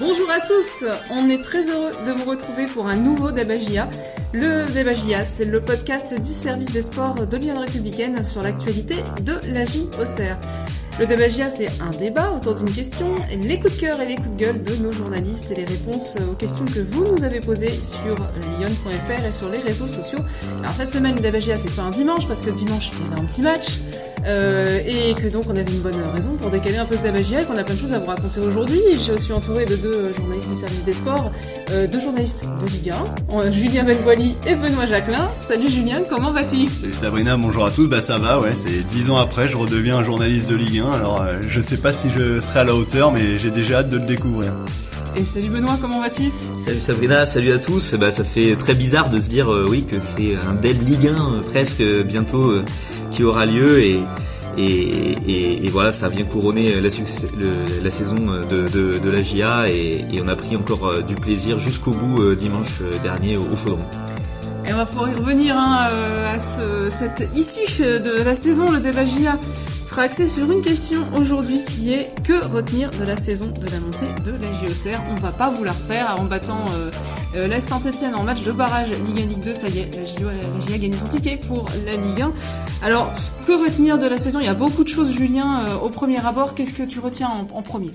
Bonjour à tous, on est très heureux de vous retrouver pour un nouveau Debagia. Le Debagia, c'est le podcast du service des sports de l'Union républicaine sur l'actualité de la JOCR. Le Debagia, c'est un débat autour d'une question, les coups de cœur et les coups de gueule de nos journalistes et les réponses aux questions que vous nous avez posées sur lyon.fr et sur les réseaux sociaux. Alors cette semaine, le Debagia, c'est pas un dimanche parce que dimanche, il y a un petit match. Euh, et que donc on avait une bonne raison pour décaler un peu ce Debagia et qu'on a plein de choses à vous raconter aujourd'hui. Je suis entourée de deux journalistes du service des sports, euh, deux journalistes de Ligue 1, Julien Benboili et Benoît Jacquelin. Salut Julien, comment vas-tu? Salut Sabrina, bonjour à tous. Bah ça va, ouais, c'est dix ans après, je redeviens un journaliste de Ligue 1. Alors euh, je sais pas si je serai à la hauteur, mais j'ai déjà hâte de le découvrir. Et salut Benoît, comment vas-tu? Salut Sabrina, salut à tous. Bah ça fait très bizarre de se dire oui que c'est un Deb Ligue 1 presque bientôt qui aura lieu et et, voilà, ça vient couronner la, la saison de, de, la GIA et, on a pris encore du plaisir jusqu'au bout dimanche dernier au, Chaudron. Et on va pouvoir y revenir hein, à ce, cette issue de la saison, le débat GIA sera axé sur une question aujourd'hui qui est que retenir de la saison de la montée de la JOCR On va pas vous la refaire en battant euh, euh, la Saint-Etienne en match de barrage Ligue 1 Ligue 2, ça y est, la GIA, a gagné son ticket pour la Ligue 1. Alors, que retenir de la saison? Il y a beaucoup de choses, Julien. Euh, au premier abord, qu'est-ce que tu retiens en, premier?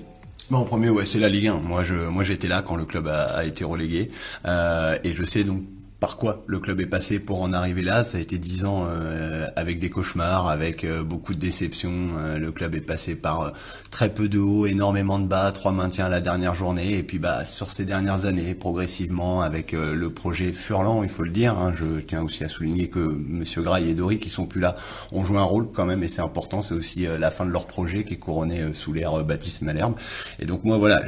Bon, en premier, ouais, c'est la Ligue 1. Moi, je, moi, j'étais là quand le club a, a été relégué, euh, et je sais donc par quoi le club est passé pour en arriver là? Ça a été dix ans euh, avec des cauchemars, avec euh, beaucoup de déceptions. Euh, le club est passé par très peu de hauts, énormément de bas, trois maintiens à la dernière journée. Et puis bah sur ces dernières années, progressivement, avec le projet Furlan, il faut le dire. Hein, je tiens aussi à souligner que Monsieur Graille et Dory, qui sont plus là, ont joué un rôle quand même, et c'est important. C'est aussi la fin de leur projet qui est couronné sous l'ère Baptiste Malherbe. Et donc moi voilà,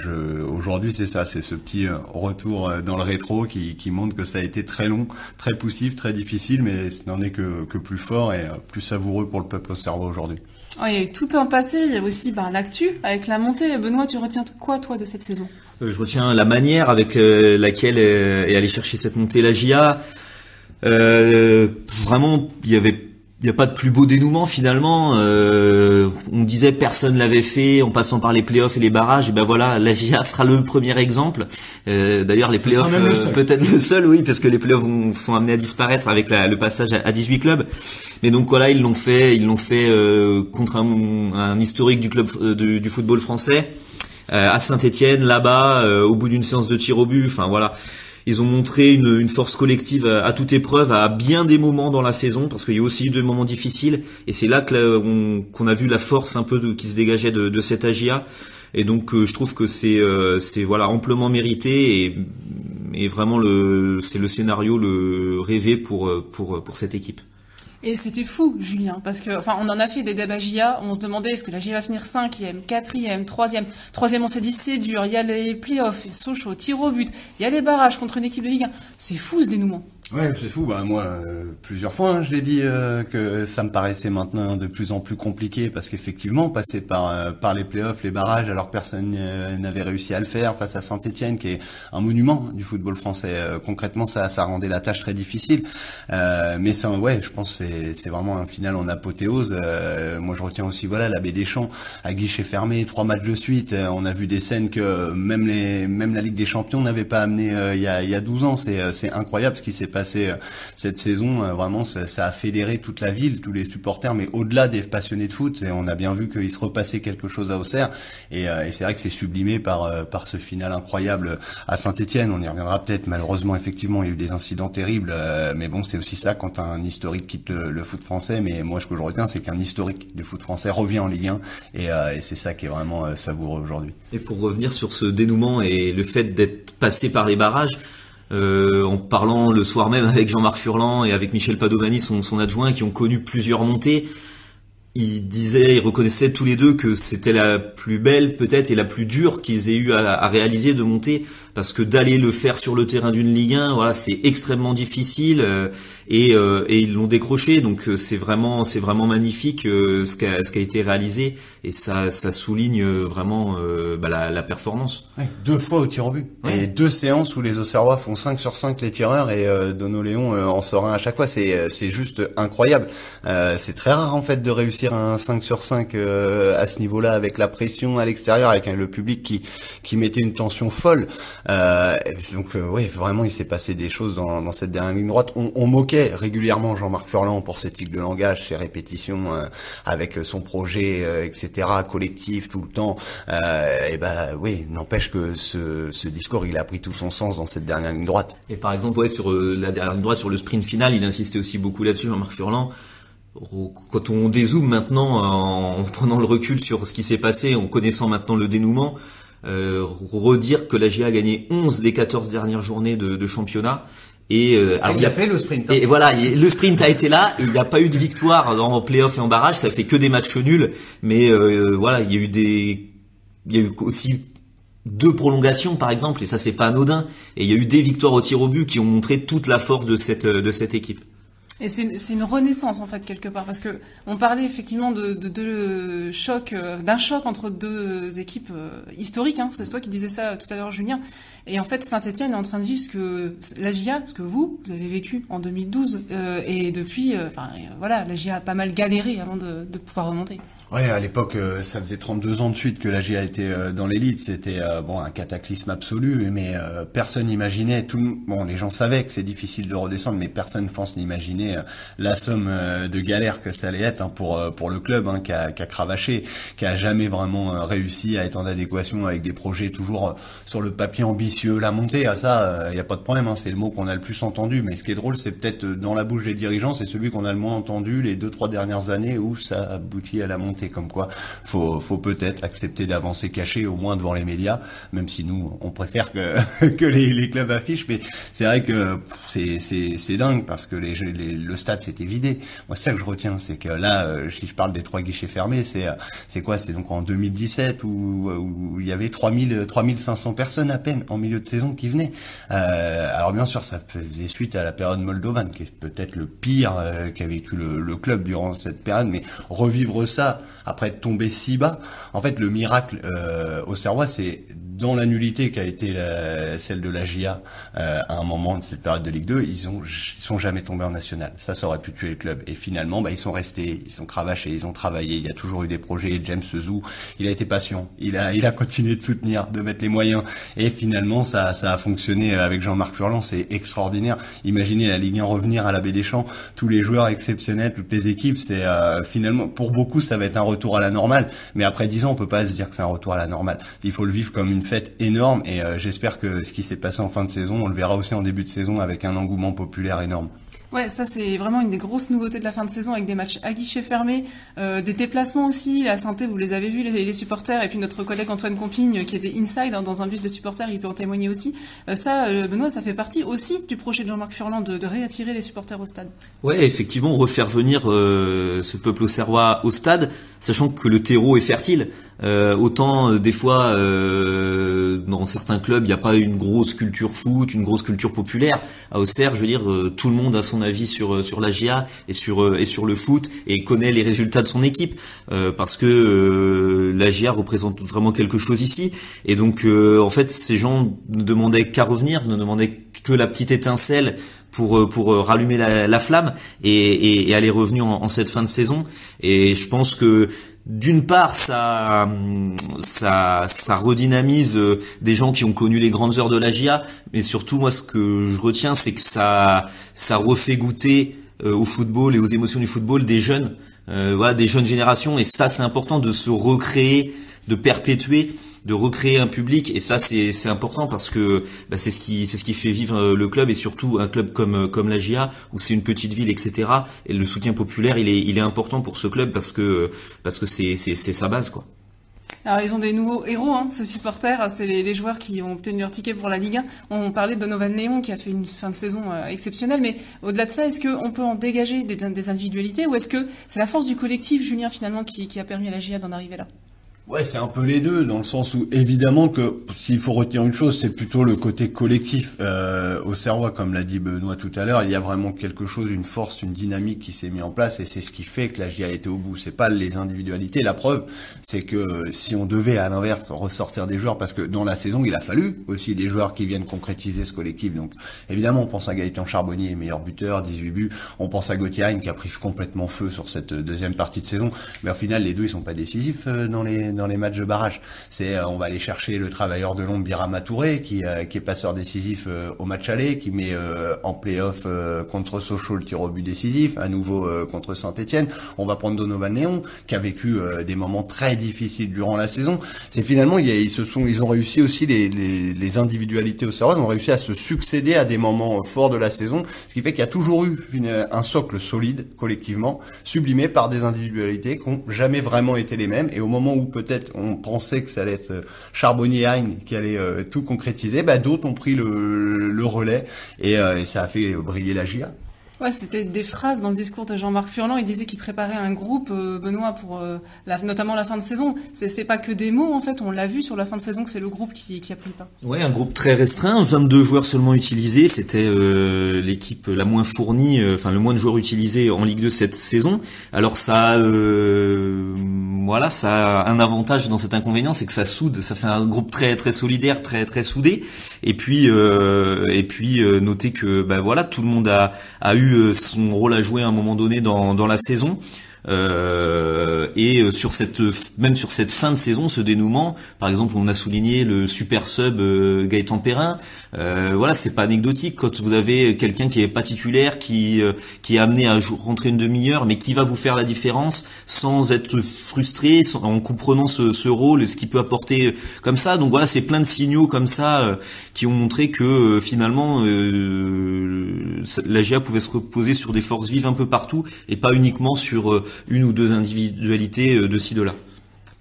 aujourd'hui c'est ça, c'est ce petit retour dans le rétro qui, qui montre que ça a été très long, très poussif, très difficile, mais ce n'en est que, plus fort et plus savoureux pour le peuple cerveau aujourd'hui. il y a eu tout un passé, il y a aussi ben, l'actu avec la montée. Benoît, tu retiens quoi toi de cette saison? Euh, Je retiens la manière avec euh, laquelle est allée chercher cette montée la GIA. Euh, vraiment, il y avait il n'y a pas de plus beau dénouement finalement. Euh, on disait personne l'avait fait en passant par les playoffs et les barrages. Et ben voilà, la GIA sera le premier exemple. Euh, D'ailleurs, les playoffs euh, peut-être le seul, oui, parce que les playoffs sont amenés à disparaître avec la, le passage à, 18 clubs. Mais donc voilà, ils l'ont fait, ils l'ont fait euh, contre un, un, historique du club euh, du, du football français à Saint-Étienne, là-bas, au bout d'une séance de tir au but. Enfin voilà. Ils ont montré une, force collective à, toute épreuve, à bien des moments dans la saison, parce qu'il y a aussi eu des moments difficiles, et c'est là qu'on a vu la force un peu qui se dégageait de, de cette AGA. Et donc euh, je trouve que c'est euh, voilà amplement mérité et, vraiment c'est le scénario le rêvé pour pour cette équipe. Et c'était fou, Julien, parce que, enfin, on en a fait des débats GIA, on se demandait est-ce que la GIA va finir cinquième, quatrième, troisième? Troisième, on s'est dit c'est dur, il y a les playoffs, Sochaux, tir au but, il y a les barrages contre une équipe de Ligue 1. C'est fou ce dénouement. Ouais, c'est fou. Bah moi, euh, plusieurs fois, hein, je l'ai dit euh, que ça me paraissait maintenant de plus en plus compliqué parce qu'effectivement, passer par euh, par les playoffs, les barrages, alors personne n'avait réussi à le faire face à Saint-Étienne, qui est un monument du football français. concrètement, ça ça rendait la tâche très difficile. mais ça, ouais, je pense c'est c'est vraiment un final en apothéose. moi, je retiens aussi voilà la baie des Champs à guichet fermé, trois matchs de suite. on a vu des scènes que même les même la Ligue des Champions n'avait pas amené il y a il y a 12 ans. C'est c'est incroyable ce qui s'est passé euh, cette saison. Euh, vraiment, ça, a fédéré toute la ville, tous les supporters, mais au-delà des passionnés de foot. Et on a bien vu qu'il se repassait quelque chose à Auxerre. Et, euh, et c'est vrai que c'est sublimé par par ce final incroyable à Saint-Étienne. On y reviendra peut-être. Malheureusement, effectivement, il y a eu des incidents terribles. mais bon, c'est aussi ça quand un historique quitte le, foot français. Mais moi, ce que je retiens, c'est qu'un historique du foot français revient en Ligue 1. Et, et c'est ça qui est vraiment savoureux aujourd'hui. Et pour revenir sur ce dénouement et le fait d'être passé par les barrages, euh, en parlant le soir même avec Jean-Marc Furlan et avec Michel Padovani, son, adjoint, qui ont connu plusieurs montées, ils disaient, ils reconnaissaient tous les deux que c'était la plus belle peut-être et la plus dure qu'ils aient eu à, réaliser de monter parce que d'aller le faire sur le terrain d'une Ligue 1, voilà, c'est extrêmement difficile euh, et, euh, et, ils l'ont décroché. Donc euh, c'est vraiment c'est vraiment magnifique ce qui a ce qui a été réalisé et ça ça souligne vraiment bah, la, la, performance. deux fois au tir au but et deux séances où les Auxerrois font 5 sur 5 les tireurs et Dono Léon en sort un à chaque fois. C'est c'est juste incroyable. c'est très rare en fait de réussir un 5 sur 5 à ce niveau-là avec la pression à l'extérieur avec le public qui qui mettait une tension folle. Euh, donc euh, oui, vraiment, il s'est passé des choses dans, dans cette dernière ligne droite. On, on moquait régulièrement Jean-Marc Furlan pour ses tics de langage, ses répétitions euh, avec son projet, euh, etc., collectif tout le temps. et ben oui, n'empêche que ce, ce discours, il a pris tout son sens dans cette dernière ligne droite. Et par exemple, ouais, sur la dernière ligne droite, sur le sprint final, il insistait aussi beaucoup là-dessus, Jean-Marc Furlan quand on dézoome maintenant en prenant le recul sur ce qui s'est passé, en connaissant maintenant le dénouement, euh, redire que la GIA a gagné 11 des 14 dernières journées de, championnat. Et euh, ah, il a fait le sprint. Hein. Et voilà, le sprint a été là. il n'y a pas eu de victoire en playoff et en barrage. Ça fait que des matchs nuls. Mais euh, voilà, il y a eu des, il y a eu aussi deux prolongations par exemple. Et ça c'est pas anodin. Et il y a eu des victoires au tir au but qui ont montré toute la force de cette de cette équipe. Et c'est une renaissance en fait quelque part parce que on parlait effectivement de, de, de choc, euh, d'un choc entre deux équipes euh, historiques. Hein. C'est toi qui disais ça tout à l'heure, Julien. Et en fait, Saint-Etienne est en train de vivre ce que la GIA, ce que vous, avez vécu en 2012. Euh, et depuis, enfin voilà, la GIA a pas mal galéré avant de pouvoir remonter. Ouais, à l'époque, euh, ça faisait 32 ans de suite que la GIA était euh, dans l'élite. C'était euh, bon un cataclysme absolu, mais personne n'imaginait. Tout, bon, les gens savaient que c'est difficile de redescendre, mais personne, je pense, n'imaginait la somme de galère que ça allait être hein, pour pour le club hein, qui, a, qui a cravaché, qui a jamais vraiment réussi à être en adéquation avec des projets toujours sur le papier ambitieux. La montée, à ça, il n'y a pas de problème. Hein, c'est le mot qu'on a le plus entendu. Mais ce qui est drôle, c'est peut-être dans la bouche des dirigeants, c'est celui qu'on a le moins entendu les deux trois dernières années où ça aboutit à la montée comme quoi faut, faut peut-être accepter d'avancer caché au moins devant les médias, même si nous on préfère que, que les, les clubs affichent. Mais c'est vrai que c'est, c'est, c'est dingue parce que les, le stade s'était vidé. Moi, ça que je retiens, c'est que là, euh, si je parle des trois guichets fermés, c'est, c'est quoi? C'est donc en 2017 où, où il y avait 3000, 3500 personnes à peine en milieu de saison qui venaient. Euh, alors bien sûr, ça faisait suite à la période moldovane, qui est peut-être le pire euh, qu'a vécu le, le club durant cette période, mais revivre ça après tomber si bas. En fait, le miracle euh, au Serrois, c'est dans la nullité qui a été celle de la GIA euh, à un moment de cette période de Ligue 2, ils ont ils sont jamais tombés en national. Ça, ça aurait pu tuer le club. Et finalement, bah, ils sont restés, ils sont cravachés, ils ont travaillé. Il y a toujours eu des projets. James Zou, il a été patient. Il a il a continué de soutenir, de mettre les moyens. Et finalement, ça ça a fonctionné avec Jean-Marc Furlan. C'est extraordinaire. Imaginez la Ligue 1 revenir à la Baie des Champs, tous les joueurs exceptionnels, toutes les équipes. C'est euh, finalement pour beaucoup, ça va être un retour à la normale. Mais après dix ans, on peut pas se dire que c'est un retour à la normale. Il faut le vivre comme une fête énorme et euh, j'espère que ce qui s'est passé en fin de saison, on le verra aussi en début de saison avec un engouement populaire énorme. Ouais, ça c'est vraiment une des grosses nouveautés de la fin de saison avec des matchs à guichet fermé, euh, des déplacements aussi. La santé, vous les avez vus, les, supporters, et puis notre collègue Antoine Compigne qui était inside hein, dans un bus de supporters, il peut en témoigner aussi. Euh, ça, Benoît, ça fait partie aussi du projet de Jean-Marc Furlan de, de, réattirer les supporters au stade. Ouais, effectivement, refaire venir ce peuple au Serrois au stade, sachant que le terreau est fertile. Euh, autant euh, des fois euh, dans certains clubs il n'y a pas une grosse culture foot, une grosse culture populaire. À Auxerre, je veux dire, tout le monde a son avis sur sur la et sur et sur le foot et connaît les résultats de son équipe parce que la GIA représente vraiment quelque chose ici. Et donc en fait, ces gens ne demandaient qu'à revenir, ne demandaient que la petite étincelle pour pour rallumer la, flamme et, et, elle est en, en, cette fin de saison. Et je pense que d'une part, ça, ça, ça redynamise euh, des gens qui ont connu les grandes heures de la GIA, mais surtout, moi, ce que je retiens, c'est que ça, ça refait goûter euh, au football et aux émotions du football des jeunes, euh, voilà, des jeunes générations, et ça, c'est important de se recréer, de perpétuer de recréer un public et ça c'est c'est important parce que bah, c'est ce qui c'est ce qui fait vivre euh, le club et surtout un club comme euh, comme la GIA où c'est une petite ville etc et le soutien populaire il est il est important pour ce club parce que parce que c'est c'est c'est sa base quoi. Alors ils ont des nouveaux héros, hein, ces supporters, c'est les, les, joueurs qui ont obtenu leur ticket pour la Ligue 1. On parlait de Donovan Léon qui a fait une fin de saison euh, exceptionnelle, mais au-delà de ça, est-ce qu'on peut en dégager des, des individualités ou est-ce que c'est la force du collectif, Julien, finalement, qui, qui a permis à la GIA d'en arriver là? Ouais, c'est un peu les deux, dans le sens où évidemment que s'il faut retenir une chose, c'est plutôt le côté collectif. Euh, au Serrois, comme l'a dit Benoît tout à l'heure, il y a vraiment quelque chose, une force, une dynamique qui s'est mis en place, et c'est ce qui fait que la GIA été au bout. C'est pas les individualités. La preuve, c'est que si on devait à l'inverse ressortir des joueurs, parce que dans la saison, il a fallu aussi des joueurs qui viennent concrétiser ce collectif. Donc évidemment, on pense à Gaëtan Charbonnier, meilleur buteur, 18 buts. On pense à Gauthier qui a pris complètement feu sur cette deuxième partie de saison. Mais au final, les deux, ils sont pas décisifs euh, dans les dans les matchs de barrage. C'est euh, on va aller chercher le travailleur de l'ombre Birama Touré qui euh, qui est passeur décisif euh, au match aller, qui met en playoff contre Sochaux le tir au but décisif, à nouveau contre Saint-Étienne. On va prendre Donovan Néon qui a vécu des moments très difficiles durant la saison. C'est finalement ils se sont ils ont réussi aussi les les, les individualités au Serrois ont réussi à se succéder à des moments forts de la saison, ce qui fait qu'il y a toujours eu un socle solide collectivement, sublimé par des individualités qui n'ont jamais vraiment été les mêmes. Et au moment où peut-être on pensait que ça allait être euh, Charbonnier Hein qui allait euh, tout concrétiser, bah, d'autres ont pris le, relais et, euh, et, ça a fait briller la GIA. Ouais, c'était des phrases dans le discours de Jean-Marc Furlan. Il disait qu'il préparait un groupe, euh, Benoît, pour euh, la, notamment la fin de saison. C'est pas que des mots, en fait. On l'a vu sur la fin de saison que c'est le groupe qui, qui, a pris le pas. Ouais, un groupe très restreint, 22 joueurs seulement utilisés. C'était euh, l'équipe la moins fournie, enfin le moins de joueurs utilisés en Ligue 2 cette saison. Alors ça, voilà, ça a un avantage dans cet inconvénient, c'est que ça soude, ça fait un groupe très très solidaire, très très soudé. Et puis et puis noter que bah voilà, tout le monde a a eu euh, son rôle à jouer à un moment donné dans, dans la saison. Euh, et euh, sur cette même sur cette fin de saison, ce dénouement, par exemple, on a souligné le super sub euh, Gaëtan Perrin. Euh, voilà, c'est pas anecdotique quand vous avez quelqu'un qui est pas titulaire, qui qui est amené à rentrer une demi-heure, mais qui va vous faire la différence sans être frustré, en comprenant ce, ce, rôle, ce qu'il peut apporter comme ça. Donc voilà, c'est plein de signaux comme ça qui ont montré que finalement la GA pouvait se reposer sur des forces vives un peu partout et pas uniquement sur une ou deux individualités euh, de ci de là.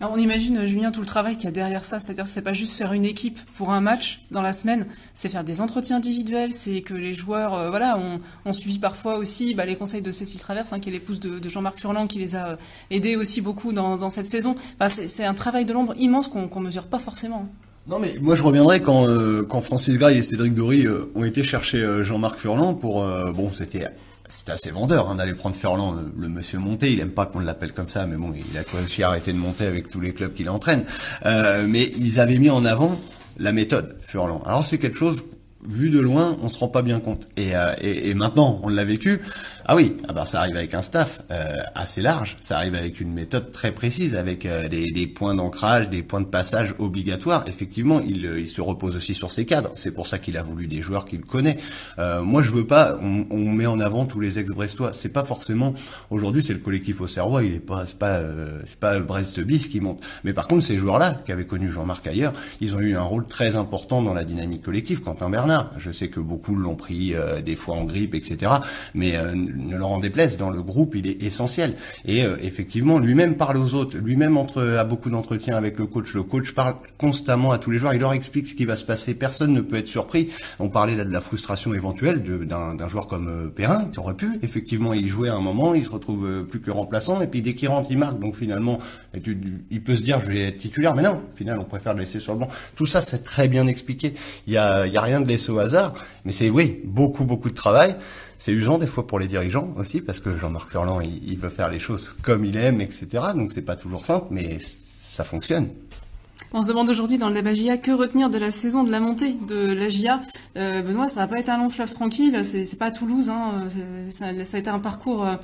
on imagine, Julien, tout le travail qu'il y a derrière ça, c'est-à-dire c'est pas juste faire une équipe pour un match dans la semaine, c'est faire des entretiens individuels, c'est que les joueurs, euh, voilà, on, suivi parfois aussi bah, les conseils de Cécile Traverse, hein, qui est l'épouse de, Jean-Marc Furlan, qui les a euh, aidés aussi beaucoup dans, cette saison. c'est un travail de l'ombre immense qu'on ne mesure pas forcément. Non mais moi je reviendrai quand quand Francis Gray et Cédric Dory ont été chercher Jean-Marc Furlan pour bon c'était c'était assez vendeur hein, d'aller prendre Furlan, le, monsieur monté, il aime pas qu'on l'appelle comme ça, mais bon, il a aussi arrêté de monter avec tous les clubs qu'il entraîne. Euh, mais ils avaient mis en avant la méthode Furlan. Alors c'est quelque chose vu de loin, on se rend pas bien compte. Et, euh, maintenant, on l'a vécu. Ah oui, ah bah ça arrive avec un staff euh, assez large. Ça arrive avec une méthode très précise, avec euh, des, des, points d'ancrage, des points de passage obligatoires. Effectivement, il, il, se repose aussi sur ses cadres. C'est pour ça qu'il a voulu des joueurs qu'il connaît. moi, je veux pas. On, on, met en avant tous les ex-brestois. C'est pas forcément. Aujourd'hui, c'est le collectif au Serrois. Il est pas. C'est pas. c'est pas Brest bis qui monte. Mais par contre, ces joueurs-là, qui avaient connu Jean-Marc ailleurs, ils ont eu un rôle très important dans la dynamique collective. Quentin Bernard je sais que beaucoup l'ont pris euh, des fois en grippe, etc. Mais euh, ne leur en déplaise, dans le groupe, il est essentiel. Et euh, effectivement, lui-même parle aux autres, lui-même entre a beaucoup d'entretiens avec le coach. Le coach parle constamment à tous les joueurs, il leur explique ce qui va se passer. Personne ne peut être surpris. On parlait là de la frustration éventuelle d'un joueur comme Perrin, qui aurait pu effectivement y jouer à un moment, il se retrouve plus que remplaçant, et puis dès qu'il rentre, il marque. Donc finalement, il peut se dire je vais être titulaire, mais non, au final, on préfère le laisser sur le banc. Tout ça, c'est très bien expliqué. Il y a, il y a rien de laisser au hasard, mais c'est oui, beaucoup beaucoup de travail. C'est usant des fois pour les dirigeants aussi, parce que Jean-Marc Furlan, il, veut faire les choses comme il aime, etc. Donc c'est pas toujours simple, mais ça fonctionne. On se demande aujourd'hui dans le débat GIA que retenir de la saison de la montée de la GIA. Euh, Benoît, ça va pas être un long fleuve tranquille, c'est pas Toulouse, hein. ça, a été un parcours euh,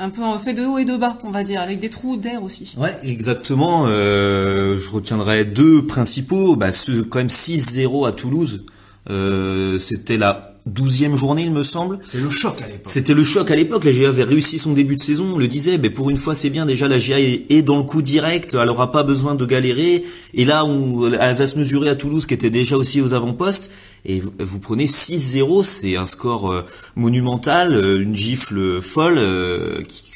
un peu en fait de haut et de bas, on va dire, avec des trous d'air aussi. Ouais, exactement. Euh, je retiendrai deux principaux. Bah, ce, quand même 6-0 à Toulouse. Euh, c'était la douzième journée, il me semble. C'était le choc à l'époque. C'était le choc à l'époque. La GIA avait réussi son début de saison. On le disait, mais pour une fois, c'est bien. Déjà, la GIA est, dans le coup direct. Elle aura pas besoin de galérer. Et là, on, elle va se mesurer à Toulouse, qui était déjà aussi aux avant-postes. Et vous prenez 6-0, c'est un score euh, monumental, euh, une gifle folle qui,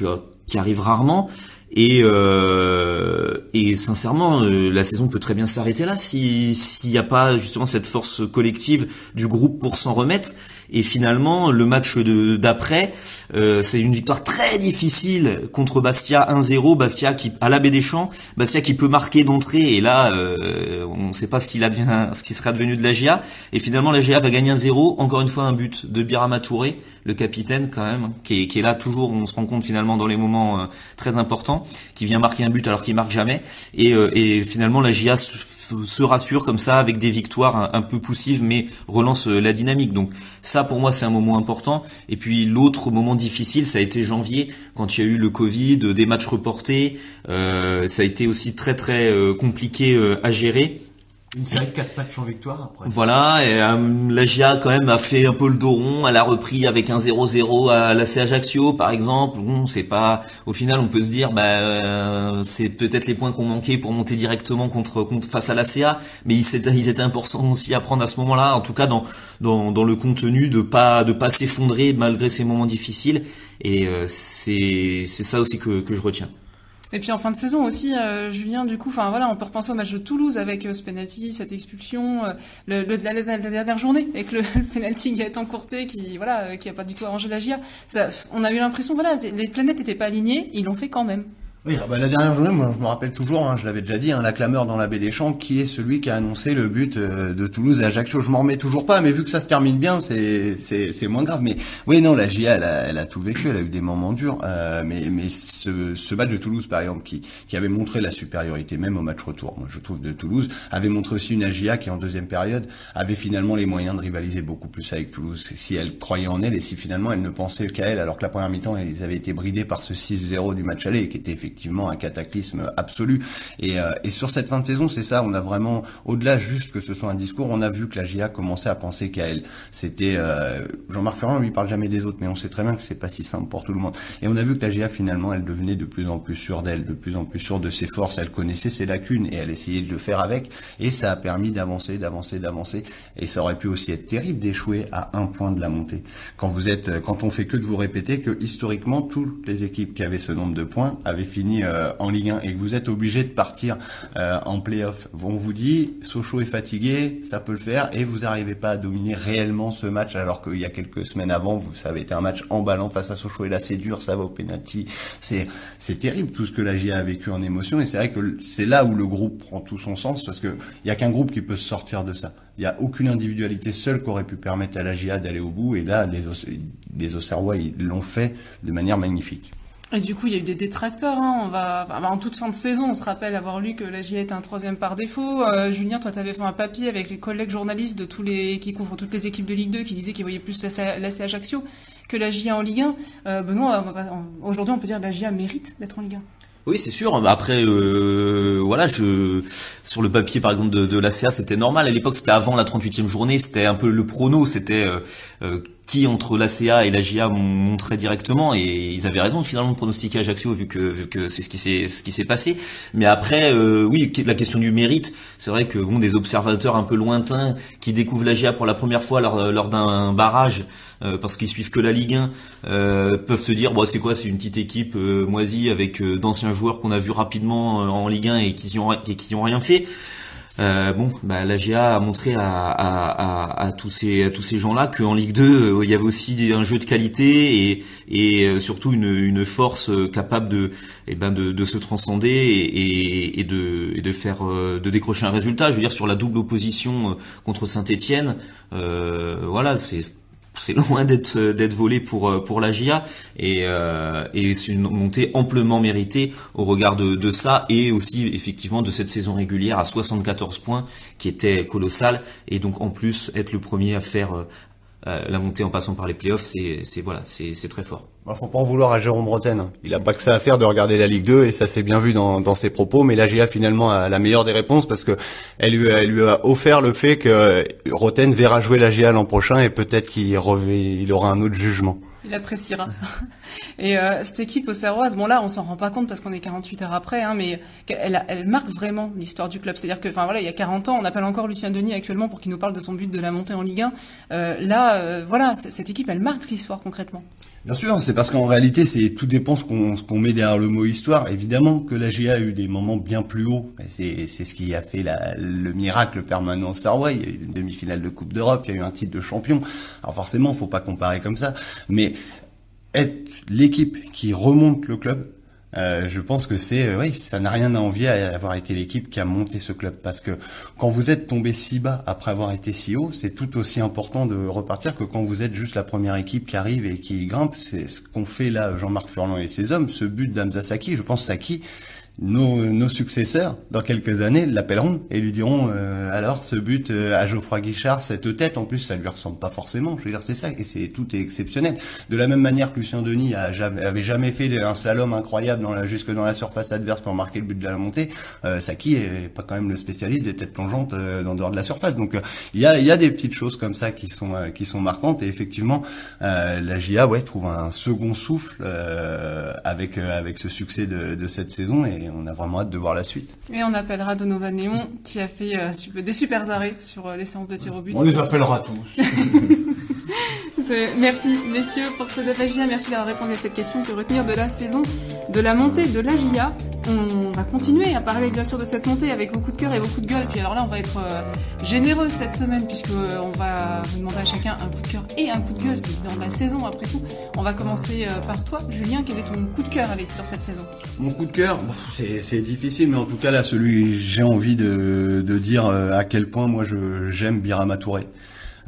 qui arrive rarement. Et, euh, et sincèrement, euh, la saison peut très bien s'arrêter là s'il n'y a pas justement cette force collective du groupe pour s'en remettre. Et finalement, le match d'après, euh, c'est une victoire très difficile contre Bastia 1-0. Bastia qui à la baie des Champs, Bastia qui peut marquer d'entrée. Et là, euh, on ne sait pas ce qu'il ce qui sera devenu de la GIA. Et finalement, la GIA va gagner 1-0. Encore une fois, un but de Birama Touré, le capitaine quand même, qui est, là toujours. On se rend compte finalement dans les moments euh, très importants, qui vient marquer un but alors qu'il marque jamais. Et, et finalement, la GIA se rassure comme ça avec des victoires un, peu poussives mais relance euh, la dynamique. Donc ça pour moi c'est un moment important. Et puis l'autre moment difficile ça a été janvier quand il y a eu le Covid, des matchs reportés. Euh, ça a été aussi très très euh, compliqué à gérer. Une série de 4 matchs en victoire après. Voilà, et euh, la GIA quand même a fait un peu le dos rond, elle a repris avec un 0-0 à la C Ajaccio par exemple. Bon, c'est pas au final on peut se dire bah euh, c'est peut-être les points qu'on manquait pour monter directement contre, contre face à la CA, mais ils étaient, ils étaient importants aussi à prendre à ce moment-là, en tout cas dans dans, dans le contenu de pas de pas s'effondrer malgré ces moments difficiles et euh, c'est c'est ça aussi que que je retiens. Et puis en fin de saison aussi, euh, Julien, du coup, enfin voilà, on peut repenser au match de Toulouse avec euh, ce penalty, cette expulsion, euh, le, la, dernière journée avec le, le penalty qui a été encourté, qui voilà, qui a pas du tout arrangé la GIA. On a eu l'impression, voilà, les planètes n'étaient pas alignées, ils l'ont fait quand même. Oui, ah bah, la dernière journée, moi, je me rappelle toujours, hein, je l'avais déjà dit, hein, la clameur dans la baie des Champs, qui est celui qui a annoncé le but euh, de Toulouse à Ajaccio. Je m'en remets toujours pas, mais vu que ça se termine bien, c'est c'est, moins grave. Mais oui, non, la GIA, elle a, elle a tout vécu, elle a eu des moments durs. Euh, mais mais ce, ce match de Toulouse, par exemple, qui qui avait montré la supériorité, même au match retour, moi je trouve de Toulouse, avait montré aussi une AGIA qui en deuxième période avait finalement les moyens de rivaliser beaucoup plus avec Toulouse, si elle croyait en elle et si finalement elle ne pensait qu'à elle, alors que la première mi-temps, ils avaient été bridés par ce 6-0 du match aller, qui était effectivement un cataclysme absolu. Et, euh, et sur cette fin de saison, c'est ça, on a vraiment, au-delà juste que ce soit un discours, on a vu que la GIA commençait à penser qu'à elle. C'était euh, Jean-Marc Ferrand, lui parle jamais des autres, mais on sait très bien que c'est pas si simple pour tout le monde. Et on a vu que la GIA finalement, elle devenait de plus en plus sûre d'elle, de plus en plus sûre de ses forces. Elle connaissait ses lacunes et elle essayait de le faire avec. Et ça a permis d'avancer, d'avancer, d'avancer. Et ça aurait pu aussi être terrible d'échouer à un point de la montée. Quand vous êtes, quand on fait que de vous répéter que historiquement toutes les équipes qui avaient ce nombre de points avaient fini euh, en Ligue 1 et que vous êtes obligé de partir euh, en playoff, on vous dit Sochaux est fatigué, ça peut le faire, et vous n'arrivez pas à dominer réellement ce match alors qu'il y a quelques semaines avant, vous, avait été un match emballant face à Sochaux et là c'est dur, ça va au penalty. C'est c'est terrible tout ce que la GIA a vécu en émotion et c'est vrai que c'est là où le groupe prend tout son sens parce que il y a qu'un groupe qui peut se sortir de ça. Il n'y a aucune individualité seule qui aurait pu permettre à la GIA d'aller au bout et là les, les Auxerrois ils l'ont fait de manière magnifique. Et du coup, il y a eu des détracteurs. Hein. On va, en toute fin de saison, on se rappelle avoir lu que la GIA était un troisième par défaut. Euh, Julien, toi, tu fait un papier avec les collègues journalistes de tous les qui couvrent toutes les équipes de Ligue 2 qui disaient qu'ils voyaient plus la, la Ajaccio que la GIA en Ligue 1. Euh, Benoît, aujourd'hui, on peut dire que la GIA mérite d'être en Ligue 1. Oui, c'est sûr. Après, euh, voilà, je sur le papier, par exemple, de, de l'ACA, c'était normal. À l'époque, c'était avant la 38e journée. C'était un peu le prono. C'était euh, euh, qui entre l'ACA et la montrait directement. Et ils avaient raison finalement de pronostiquer Ajaccio vu que vu que c'est ce qui s'est passé. Mais après, oui, la question du mérite. C'est vrai que bon, des observateurs un peu lointains qui découvrent la GIA pour la première fois lors d'un barrage euh, parce qu'ils suivent que la Ligue 1, euh, peuvent se dire bon c'est quoi c'est une petite équipe euh, moisie avec d'anciens joueurs qu'on a vu rapidement en Ligue 1 et qui ont ont rien fait. bon, bah, la GA a montré à, tous ces gens-là qu'en Ligue 2 il y avait aussi un jeu de qualité et, surtout une, force capable de eh ben de, se transcender et, et, de et de faire de décrocher un résultat. Je veux dire sur la double opposition contre Saint-Étienne, voilà c'est c'est loin d'être d'être volé pour euh, pour la GIA et euh, c'est une montée amplement méritée au regard de, de ça et aussi effectivement de cette saison régulière à 74 points qui était colossale. Et donc en plus être le premier à faire euh, euh, la montée en passant par les playoffs, c'est, voilà, c'est, très fort. Bah, faut pas en vouloir à Jérôme Bretagne. Il a pas que ça à faire de regarder la Ligue 2 et ça s'est bien vu dans, ses propos. Mais la GA finalement a la meilleure des réponses parce que elle lui, a, elle lui a offert le fait que Roten verra jouer la GA l'an prochain et peut-être qu'il il aura un autre jugement. Il appréciera. Et euh, cette équipe auxerroise, bon là, on s'en rend pas compte parce qu'on est 48 heures après, hein, mais elle, marque vraiment l'histoire du club. C'est-à-dire que, enfin voilà, il y a 40 ans, on appelle encore Lucien Denis actuellement pour qu'il nous parle de son but de la montée en Ligue 1. Euh, là, euh, voilà, cette équipe, elle marque l'histoire concrètement. Bien sûr, c'est parce qu'en réalité, c'est tout dépend ce qu'on met derrière le mot histoire. Évidemment que la GIA a eu des moments bien plus hauts. C'est ce qui a fait le miracle permanent Sarway. Il y a eu une demi-finale de Coupe d'Europe, il y a eu un titre de champion. Alors forcément, faut pas comparer comme ça, mais être l'équipe qui remonte le club, euh, je pense que c'est, euh, oui, ça n'a rien à envier à avoir été l'équipe qui a monté ce club, parce que quand vous êtes tombé si bas après avoir été si haut, c'est tout aussi important de repartir que quand vous êtes juste la première équipe qui arrive et qui grimpe. C'est ce qu'on fait là, Jean-Marc Furlan et ses hommes. Ce but d'Amza Saki, je pense Saki, nos, nos, successeurs, dans quelques années, l'appelleront et lui diront euh, alors ce but euh, à Geoffroy Guichard, cette tête, en plus ça lui ressemble pas forcément. Je veux dire, c'est ça et c'est tout est exceptionnel. De la même manière que Lucien Denis a jamais, avait jamais fait un slalom incroyable dans la, jusque dans la surface adverse pour marquer le but de la montée. Euh, Saki est pas quand même le spécialiste des têtes plongeantes euh, dans dehors de la surface. Donc il y a, y a des petites choses comme ça qui sont qui sont marquantes et effectivement la GIA ouais trouve un second souffle avec avec ce succès de, de cette saison et on a vraiment hâte de voir la suite. Et on appellera Donovan Néon qui a fait euh, des super arrêts sur euh, les séances de tir au but. On les appellera tous. Merci messieurs pour ce débat Merci d'avoir répondu à cette question. Que retenir de la saison, de la montée de la GIA On va continuer à parler bien sûr de cette montée avec coups de cœur et coups de gueule. Puis alors là, on va être euh, généreux cette semaine puisque euh, on va vous demander à chacun un coup de cœur et un coup de gueule. C'est dans la saison après tout. On va commencer euh, par toi, Julien. Quel est ton coup de cœur allez, sur cette saison? Mon coup de cœur, c'est difficile, mais en tout cas là, celui j'ai envie de, dire à quel point moi j'aime Birama Touré.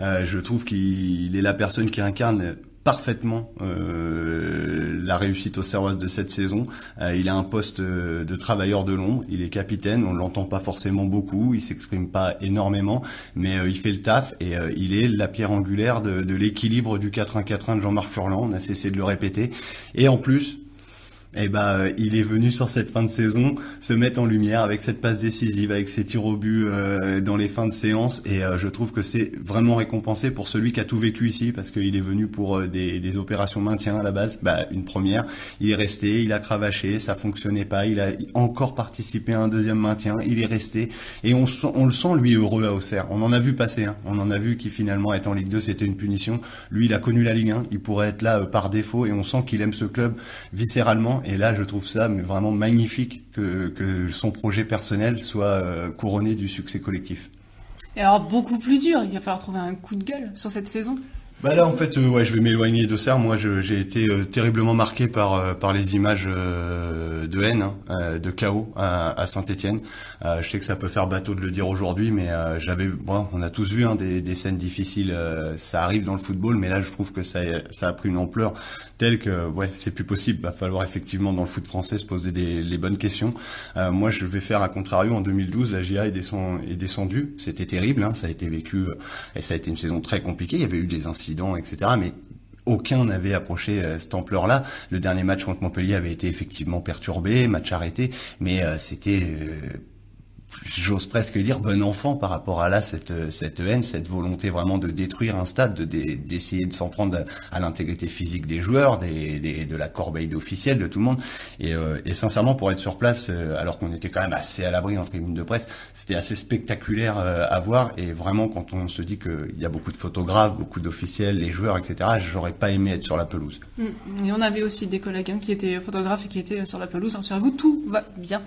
Euh, je trouve qu'il est la personne qui incarne parfaitement euh, la réussite au Servas de cette saison. Euh, il a un poste de travailleur de long, il est capitaine, on l'entend pas forcément beaucoup, il s'exprime pas énormément, mais il fait le taf et il est la pierre angulaire de, de l'équilibre du 4-1-4-1 de Jean-Marc Furlan, on a cessé de le répéter. Et en plus, eh ben, euh, il est venu sur cette fin de saison se mettre en lumière avec cette passe décisive, avec ses tirs au but euh, dans les fins de séance. Et euh, je trouve que c'est vraiment récompensé pour celui qui a tout vécu ici, parce qu'il est venu pour des, des, opérations maintien à la base. Bah, une première, il est resté, il a cravaché, ça fonctionnait pas, il a encore participé à un deuxième maintien, il est resté. Et on, on le sent, lui, heureux à Auxerre. On en a vu passer, hein. on en a vu qui finalement être en Ligue 2, c'était une punition. Lui, il a connu la Ligue 1, il pourrait être là par défaut, et on sent qu'il aime ce club viscéralement et là, je trouve ça vraiment magnifique que, que son projet personnel soit euh, couronné du succès collectif. Et alors, beaucoup plus dur, il va falloir trouver un coup de gueule sur cette saison. Bah là en fait euh, ouais je vais m'éloigner de ça. Moi j'ai été euh, terriblement marqué par euh, par les images de haine, hein, de chaos à, à Saint-Étienne. je sais que ça peut faire bateau de le dire aujourd'hui, mais j'avais bon on a tous vu hein, des, des scènes difficiles. ça arrive dans le football, mais là je trouve que ça ça a pris une ampleur telle que ouais c'est plus possible. Va falloir effectivement dans le foot français se poser des les bonnes questions. moi je vais faire à contrario en 2012 la GIA est descendue. C'était terrible, hein, ça a été vécu et ça a été une saison très compliquée. Il y avait eu des incidents etc. Mais aucun n'avait approché euh, cette ampleur-là. Le dernier match contre Montpellier avait été effectivement perturbé, match arrêté, mais euh, c'était euh, j'ose presque dire bon enfant par rapport à là cette cette haine, cette volonté vraiment de détruire un stade, de d'essayer de s'en prendre à, l'intégrité physique des joueurs, des, des, de la corbeille d'officiels, de tout le monde. Et, euh, et sincèrement, pour être sur place, euh, alors qu'on était quand même assez à l'abri en tribune de presse, c'était assez spectaculaire euh, à voir. Et vraiment, quand on se dit qu'il y a beaucoup de photographes, beaucoup d'officiels, les joueurs, etc., j'aurais pas aimé être sur la pelouse. Mm. Et on avait aussi des collègues hein, qui étaient photographes et qui étaient sur la pelouse. Sur vous, tout va bien.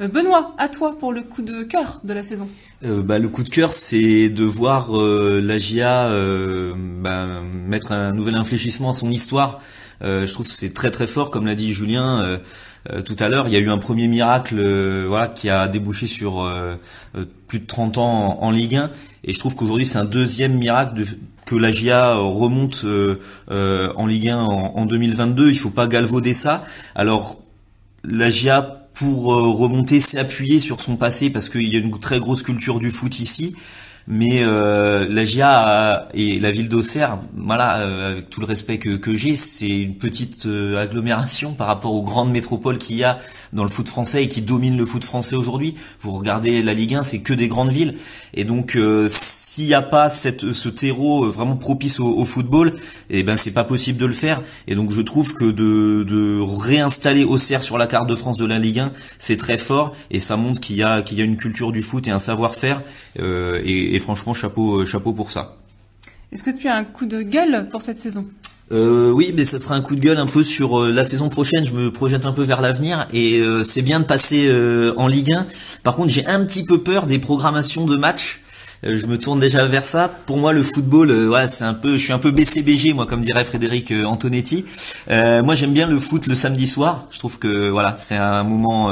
Euh, Benoît, à toi pour le coup de cœur de la saison. Euh, bah, le coup de cœur, c'est de voir euh, la GIA euh, bah, mettre un nouvel infléchissement à son histoire. je trouve que c'est très très fort, comme l'a dit Julien tout à l'heure. Il y a eu un premier miracle, voilà, qui a débouché sur plus de 30 ans en, Ligue 1, et je trouve qu'aujourd'hui c'est un deuxième miracle de, que la GIA remonte en Ligue 1 en, en 2022. Il faut pas galvauder ça. Alors la GIA pour euh, remonter, s'appuyer sur son passé parce qu'il y a une très grosse culture du foot ici. Mais euh, la GIA et la ville d'Auxerre, voilà, euh, avec tout le respect que, que j'ai, c'est une petite agglomération par rapport aux grandes métropoles qu'il y a dans le foot français et qui dominent le foot français aujourd'hui. Vous regardez la Ligue 1, c'est que des grandes villes. Et donc, s'il n'y a pas cette, ce terreau vraiment propice au, football, eh ben c'est pas possible de le faire. Et donc je trouve que de, de réinstaller Auxerre sur la carte de France de la Ligue 1, c'est très fort et ça montre qu'il y a qu'il y a une culture du foot et un savoir-faire. Euh, et, et, franchement, chapeau chapeau pour ça. Est-ce que tu as un coup de gueule pour cette saison? Euh, oui, mais ça sera un coup de gueule un peu sur euh, la saison prochaine. Je me projette un peu vers l'avenir et euh, c'est bien de passer euh, en Ligue 1. Par contre, j'ai un petit peu peur des programmations de matchs. Euh, je me tourne déjà vers ça. Pour moi, le football, euh, voilà, c'est un peu, je suis un peu BCBG, moi, comme dirait Frédéric euh, Antonetti. Moi, j'aime bien le foot le samedi soir. Je trouve que voilà, c'est un moment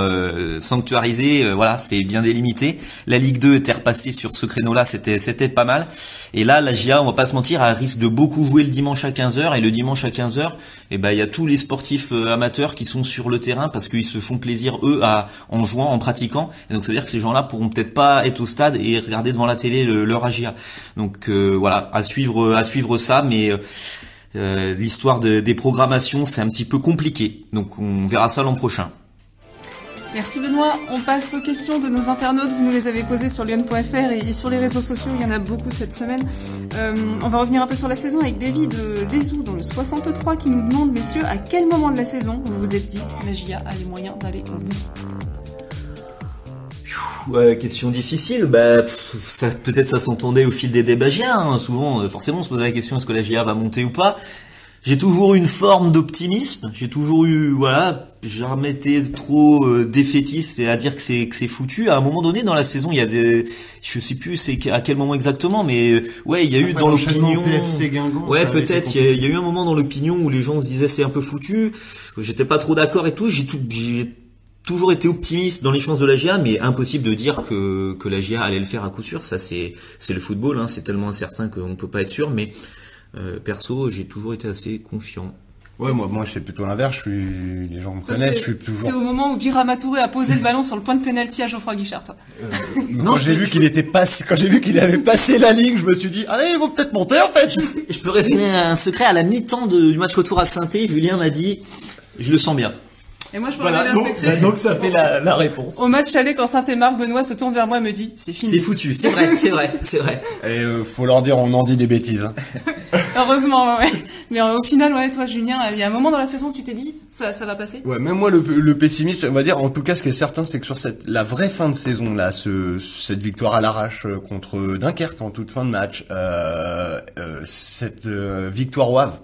sanctuarisé. voilà, c'est bien délimité. La Ligue 2 était repassée sur ce créneau-là, c'était c'était pas mal. Et là, la GIA, on va pas se mentir, elle risque de beaucoup jouer le dimanche à 15h. Et le dimanche à 15h, eh ben, il y a tous les sportifs euh, amateurs qui sont sur le terrain parce qu'ils se font plaisir eux en jouant, en pratiquant. Et donc, ça veut dire que ces gens-là pourront peut-être pas être au stade et regarder devant la télé le- leur AGA. Donc euh, voilà, à suivre, à suivre ça, mais euh, l'histoire de- des programmations, c'est un petit peu compliqué. Donc on verra ça l'an prochain. Merci Benoît. On passe aux questions de nos internautes. Vous nous les avez posées sur lyon.fr et sur les réseaux sociaux. Il y en a beaucoup cette semaine. Euh, on va revenir un peu sur la saison avec David Lézou dans le 63 qui nous demande, messieurs, à quel moment de la saison vous vous êtes dit la GIA a les moyens d'aller au bout question difficile. Bah, peut-être ça s'entendait au fil des débats GIA. hein. Souvent, euh, forcément, on se posait la question est-ce que la GIA va monter ou pas? J'ai toujours eu une forme d'optimisme. J'ai toujours eu, voilà, jamais été trop euh, défaitiste et à dire que c'est que c'est foutu. À un moment donné dans la saison, il y a des, je sais plus c'est à quel moment exactement, mais euh, ouais, il y a eu dans l'opinion. Ouais, peut-être. Il y, a- il y a compliqué. eu un moment dans l'opinion où les gens se disaient c'est un peu foutu. J'étais pas trop d'accord et tout. J'ai tout, j'ai toujours été optimiste dans les chances de la GIA, mais impossible de dire que, que la GIA allait le faire à coup sûr. Ça, c'est, c'est le football, hein, c'est tellement incertain qu'on peut pas être sûr. Mais perso, j'ai toujours été assez confiant. Ouais, moi, moi, c'est plutôt l'inverse. Je suis, les gens me Toi, connaissent. c'est- Je suis C'est toujours. au moment où Birama Touré a posé le ballon sur le point de pénalty à Geoffroy Guichard. Toi. Quand j'ai vu qu'il était passé, quand j'ai vu qu'il avait passé la ligne, je me suis dit, allez, ils vont peut-être monter en fait. Je peux révéler un secret à la mi-temps de- du match retour à saint Julien m'a dit, je le sens bien. Et moi, je peux Voilà, donc, secret. bah, donc ça fait la, la réponse. Au match aller, quand Saint-Émar, Benoît se tourne vers moi et me dit c'est fini. C'est foutu, c'est vrai, c'est vrai, c'est vrai. Et euh, faut leur dire, on en dit des bêtises. hein. Heureusement, ouais. Mais euh, au final, ouais, toi, Julien, il y a un moment dans la saison où tu t'es dit ça, ça va passer? Ouais, même moi, le, le pessimiste, on va dire, en tout cas, ce qui est certain, c'est que sur cette, la vraie fin de saison, là, ce, cette victoire à l'arrache euh, contre Dunkerque en toute fin de match, euh, euh, cette euh, victoire au Havre,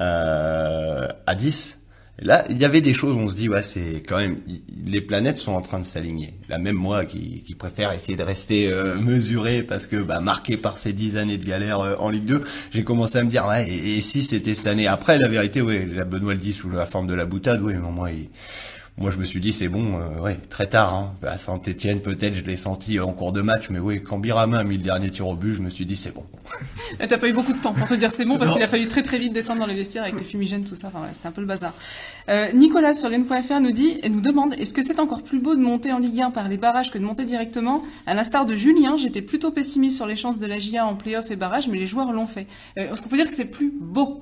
euh, à 10, là, il y avait des choses où on se dit, ouais, c'est quand même, les planètes sont en train de s'aligner. Là, même moi, qui, préfère essayer de rester euh, mesuré parce que, bah, marqué par ces 10 années de galère euh, en Ligue 2, j'ai commencé à me dire, ouais, et, si c'était cette année Après, la vérité, ouais, la Benoît le dit sous la forme de la boutade, oui, mais moi, il- moi, je me suis dit, c'est bon, euh, ouais, très tard. Hein. À Saint-Etienne, peut-être, je l'ai senti en cours de match, mais oui, quand Birama a mis le dernier tir au but, je me suis dit, c'est bon. T'as pas eu beaucoup de temps pour te dire c'est bon parce qu'il a fallu très très vite descendre dans les vestiaires avec les fumigènes, tout ça. Enfin, voilà, c'était un peu le bazar. Euh, Nicolas sur l'N.fr nous dit et nous demande est-ce que c'est encore plus beau de monter en Ligue 1 par les barrages que de monter directement? À l'instar de Julien, j'étais plutôt pessimiste sur les chances de la GIA en play-off et barrage, mais les joueurs l'ont fait. Euh, Est-ce qu'on peut dire que c'est plus beau?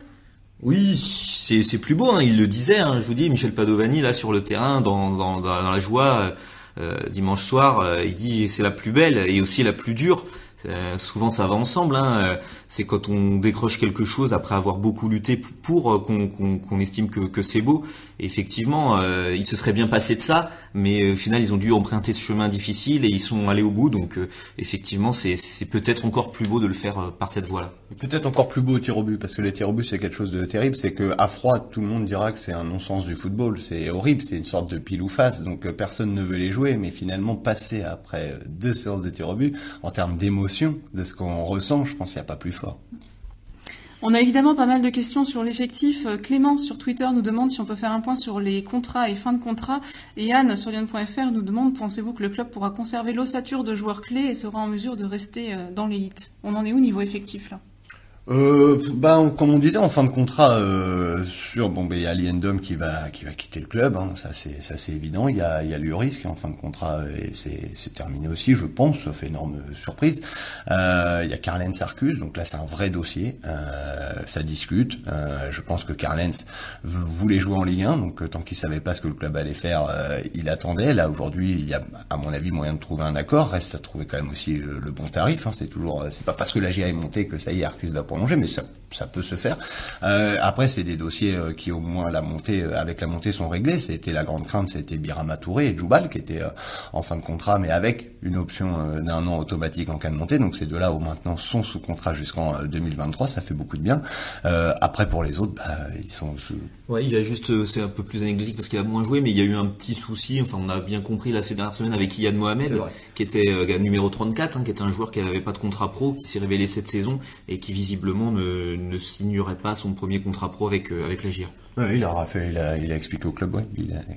Oui, c'est plus beau. Hein, il le disait. Hein, je vous dis, Michel Padovani là sur le terrain, dans dans, la joie, euh, dimanche soir, euh, il dit c'est la plus belle et aussi la plus dure. Euh, souvent ça va ensemble. Hein, euh, c'est quand on décroche quelque chose après avoir beaucoup lutté pour euh, qu'on qu'on qu'on estime que, que c'est beau. Effectivement, euh, se serait bien passé de ça, mais euh, au final ils ont dû emprunter ce chemin difficile et ils sont allés au bout. Donc euh, effectivement, c'est peut-être encore plus beau de le faire euh, par cette voie-là. Peut-être encore plus beau au tir au but, parce que les tirs au but, c'est quelque chose de terrible. C'est que à froid, tout le monde dira que c'est un non-sens du football. C'est horrible, c'est une sorte de pile ou face. Donc euh, personne ne veut les jouer, mais finalement, passer après euh, deux séances de tir au but, en termes d'émotion, de ce qu'on ressent, je pense qu'il n'y a pas plus fort. On a évidemment pas mal de questions sur l'effectif. Euh, Clément sur Twitter nous demande si on peut faire un point sur les contrats et fin de contrat. Et Anne sur Lyon.fr nous demande pensez-vous que le club pourra conserver l'ossature de joueurs clés et sera en mesure de rester euh, dans l'élite? On en est où niveau effectif là? Euh, bah, on- comme on disait, en fin de contrat, euh, sur bon, ben il y a Liendom qui va qui va quitter le club, hein, ça c'est ça c'est évident. Il y a il y a Lloris qui est en fin de contrat et c'est c'est terminé aussi, je pense, sauf énorme surprise. Euh, il y a Karlens Arcus, donc là c'est un vrai dossier, euh, ça discute. Euh, je pense que Karlens v- voulait jouer en Ligue 1, donc euh, tant qu'il savait pas ce que le club allait faire, euh, il attendait. Là aujourd'hui, il y a à mon avis moyen de trouver un accord. Reste à trouver quand même aussi le, le bon tarif. Hein, c'est toujours, euh, c'est pas parce que la GA est montée que ça y est, Arcus va prolonger, mais ça ça peut se faire. Euh, après, c'est des dossiers euh, qui au moins la montée, euh, avec la montée, sont réglés. C'était la grande crainte, c'était Birama Touré et Djoubal qui étaient en fin de contrat, mais avec une option d'un an automatique en cas de montée. Donc ces deux-là, au maintenant, sont sous contrat jusqu'en 2023. Ça fait beaucoup de bien. après, pour les autres, bah, ils sont sous... Ouais, il y a juste, c'est un peu plus anecdotique parce qu'il a moins joué, mais il y a eu un petit souci. Enfin, on a bien compris là ces dernières semaines avec Iyad Mohamed, qui était numéro 34, hein, qui était un joueur qui n'avait pas de contrat pro, qui s'est révélé cette saison et qui visiblement ne, ne signerait pas son premier contrat pro avec, euh, avec la GIA. Ouais, il a fait, il a, il a expliqué au club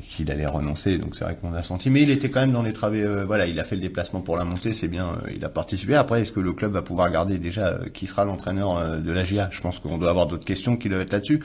qu'il allait renoncer, donc c'est vrai qu'on a senti. Mais il était quand même dans les travées. Euh, voilà, il a fait le déplacement pour la montée, c'est bien. Euh, il a participé. Après, est-ce que le club va pouvoir garder déjà euh, qui sera l'entraîneur de la GIA Je pense qu'on doit avoir d'autres questions qui doivent être là-dessus.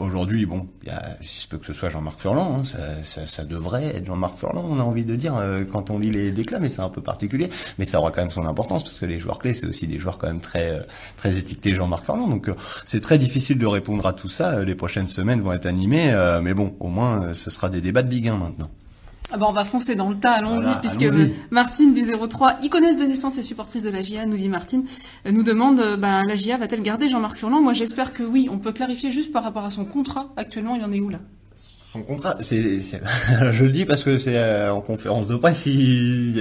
Aujourd'hui, bon, il ce peut que ce soit Jean-Marc Furlan, hein, ça, ça, ça, devrait être Jean-Marc Furlan. On a envie de dire quand on lit les déclats, mais c'est un peu particulier. Mais ça aura quand même son importance parce que les joueurs clés, c'est aussi des joueurs quand même très très étiquetés Jean-Marc Furlan. Donc c'est très difficile de répondre à tout ça prochaines semaines vont être animées, euh, mais bon, au moins, euh, ce sera des débats de Ligue 1 maintenant. Ah bah on va foncer dans le tas, allons-y, puisque Martine du 03, ils connaissent de naissance et supportrice de la GIA, nous dit Martine, euh, nous demande, bah, la GIA va-t-elle garder Jean-Marc Furlan Moi j'espère que oui, on peut clarifier juste par rapport à son contrat, actuellement il en est où là? Son contrat, je le dis parce que c'est euh, en conférence de presse,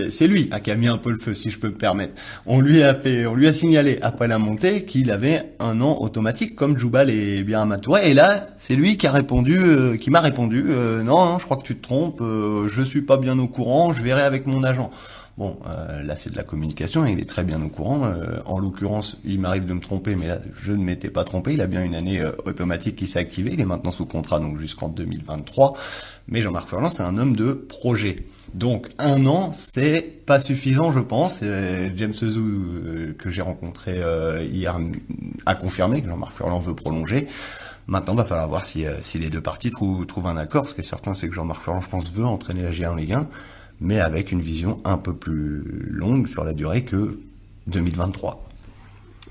c'est lui hein, qui a mis un peu le feu, si je peux me permettre. On lui a fait, on lui a signalé après la montée qu'il avait un an automatique comme Joubal et Birama. Et là, c'est lui qui a répondu, euh, qui m'a répondu, euh, non, je crois que tu te trompes, je suis pas bien au courant, je verrai avec mon agent. Bon, euh, là c'est de la communication, il est très bien au courant. Euh, en l'occurrence, il m'arrive de me tromper, mais là je ne m'étais pas trompé. Il a bien une année euh, automatique qui s'est activée. Il est maintenant sous contrat donc jusqu'en 2023. Mais Jean-Marc Furlan, c'est un homme de projet. Donc un an, c'est pas suffisant, je pense. James Sezou, que j'ai rencontré hier, a confirmé que Jean-Marc Furlan veut prolonger. Maintenant, il va falloir voir si, les deux parties trouvent, trouvent un accord. Ce qui est certain, c'est que Jean-Marc Furlan, je pense, veut entraîner la GA en Ligue 1 mais avec une vision un peu plus longue sur la durée que 2023.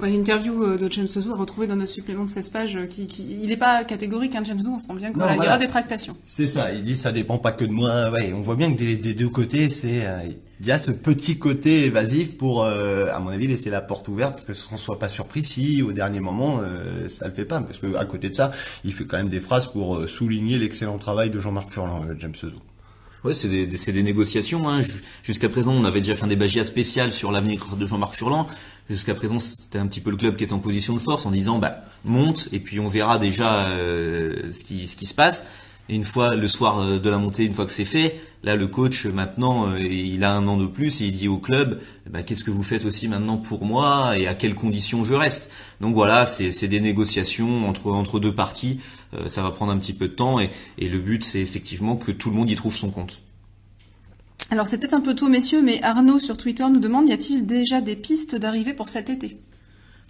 L'interview euh, de James Zou a retrouvé dans notre supplément de 16 pages, euh, qui, il n'est pas catégorique, hein, James Zou, on sent bien qu'il y aura des tractations. C'est ça, il dit ça dépend pas que de moi. Ouais, on voit bien que des, deux côtés, c'est euh, il y a ce petit côté évasif pour, à mon avis, laisser la porte ouverte, que ne soit pas surpris si au dernier moment ça le fait pas, parce que à côté de ça, il fait quand même des phrases pour souligner l'excellent travail de Jean-Marc Furlan, James Zou. Ouais, c'est des, des, négociations. Hein. Jusqu'à présent, on avait déjà fait un débat spécial sur l'avenir de Jean-Marc Furlan. Jusqu'à présent, c'était un petit peu le club qui était en position de force en disant bah monte et puis on verra déjà euh, ce qui ce qui se passe. Et une fois le soir euh, de la montée, une fois que c'est fait, là le coach maintenant euh, il a un an de plus et il dit au club bah, qu'est-ce que vous faites aussi maintenant pour moi et à quelles conditions je reste? Donc voilà, c'est des négociations entre entre deux parties. Euh, ça va prendre un petit peu de temps et, le but c'est effectivement que tout le monde y trouve son compte. Alors c'est peut-être un peu tôt messieurs, mais Arnaud sur Twitter nous demande y a-t-il déjà des pistes d'arrivée pour cet été?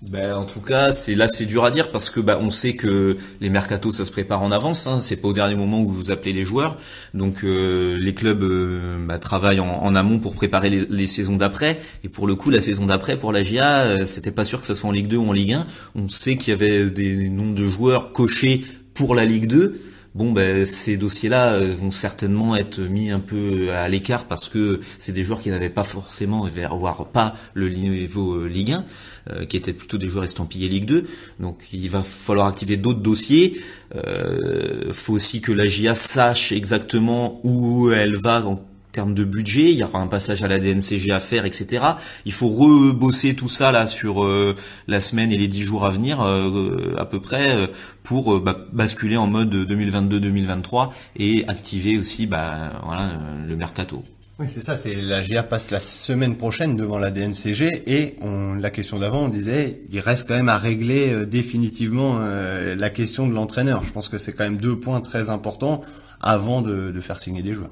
Ben, en tout cas, c'est là c'est dur à dire parce que ben, on sait que les mercatos ça se prépare en avance. Hein, c'est pas au dernier moment où vous appelez les joueurs. Donc euh, les clubs euh, ben, travaillent en, amont pour préparer les, saisons d'après. Et pour le coup, la saison d'après pour la GIA, c'était pas sûr que ce soit en Ligue 2 ou en Ligue 1. On sait qu'il y avait des noms de joueurs cochés pour la Ligue 2, bon ben ces dossiers-là euh, vont certainement être mis un peu à l'écart parce que c'est des joueurs qui n'avaient pas forcément voire pas le niveau euh, Ligue 1 euh, qui étaient plutôt des joueurs estampillés Ligue 2 donc il va falloir activer d'autres dossiers. Euh, faut aussi que la GIA sache exactement où elle va termes de budget, il y aura un passage à la DNCG à faire, etc. Il faut rebosser tout ça là sur euh, la semaine et les dix jours à venir euh, à peu près euh, pour bah, basculer en mode 2022-2023 et activer aussi bah, voilà, le mercato. Oui, c'est ça. C'est la GA passe la semaine prochaine devant la DNCG et on, la question d'avant, on disait, il reste quand même à régler définitivement la question de l'entraîneur. Je pense que c'est quand même deux points très importants avant de faire signer des joueurs.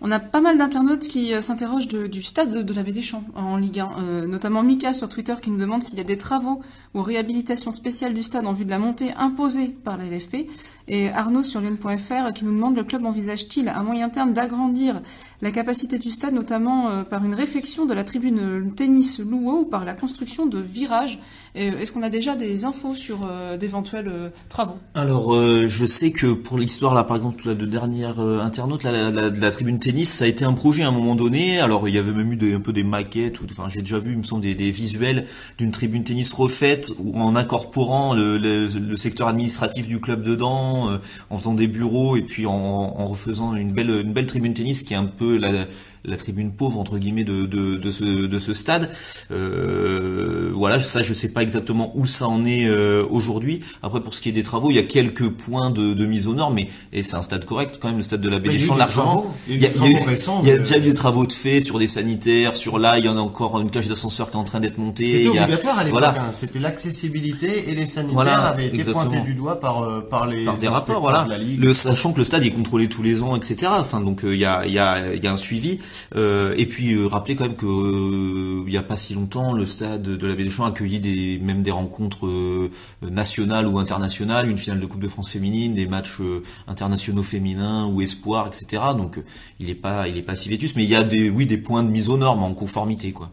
On a pas mal d'internautes qui euh, s'interrogent du stade de, la Baie des Champs en Ligue 1, euh, notamment Mika sur Twitter qui nous demande s'il y a des travaux ou réhabilitations spéciales du stade en vue de la montée imposée par la LFP. Et Arnaud sur Lyon.fr qui nous demande le club envisage-t-il à moyen terme d'agrandir la capacité du stade, notamment euh, par une réfection de la tribune tennis Louo ou par la construction de virages? Est-ce qu'on a déjà des infos sur d'éventuels travaux? Alors je sais que pour l'histoire là par exemple de dernière internaute la, la, la, tribune tennis tennis, ça a été un projet à un moment donné. Alors il y avait même eu des, un peu des maquettes, ou, enfin j'ai déjà vu, il me semble, des, visuels d'une tribune tennis refaite, en incorporant le, secteur administratif du club dedans, euh, en faisant des bureaux et puis en, en refaisant une belle, une belle tribune tennis qui est un peu la, la tribune pauvre entre guillemets de, de, de, ce, de ce stade. Euh, voilà, ça je sais pas exactement où ça en est euh, aujourd'hui. Après pour ce qui est des travaux, il y a quelques points de, de mise aux normes, mais et c'est un stade correct quand même, le stade de la Baie des Champs largement. Il y a, il y a, déjà eu des travaux de fait sur des sanitaires, sur là il y en a encore une cage d'ascenseur qui est en train d'être montée. C'était obligatoire à l'époque. Voilà. Hein. C'était l'accessibilité et les sanitaires avaient été pointés du doigt par euh, par les par des rapports. Voilà. Le, sachant que le stade est contrôlé tous les ans, etc. Enfin donc euh, il y a il y a il y a un suivi. Euh, et puis euh, rappeler quand même que euh, il y a pas si longtemps, le stade de la Baie des Champs a accueilli même des rencontres nationales ou internationales, une finale de Coupe de France féminine, des matchs internationaux féminins ou espoirs, etc. Donc il est pas il est pas si vétus, mais il y a des oui des points de mise aux normes en conformité quoi.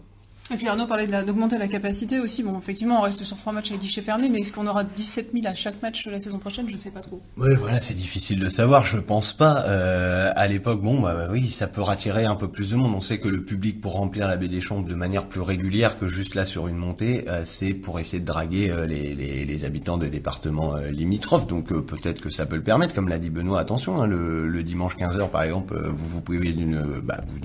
Et puis Arnaud parlait d'augmenter la, capacité aussi. Bon, effectivement, on reste sur trois matchs avec guichet fermé, mais est-ce qu'on aura 17 000 à chaque match la saison prochaine? Je sais pas trop. Oui, voilà, c'est difficile de savoir. Je pense pas. Euh, à l'époque, bon, bah, bah, oui, ça peut rattirer un peu plus de monde. On sait que le public pour remplir la baie des Champs de manière plus régulière que juste là sur une montée, euh, c'est pour essayer de draguer euh, les, habitants des départements euh, limitrophes. Donc peut-être que ça peut le permettre, comme l'a dit Benoît. Attention, hein, le, dimanche 15h par exemple, vous vous privez d'une, bah, vous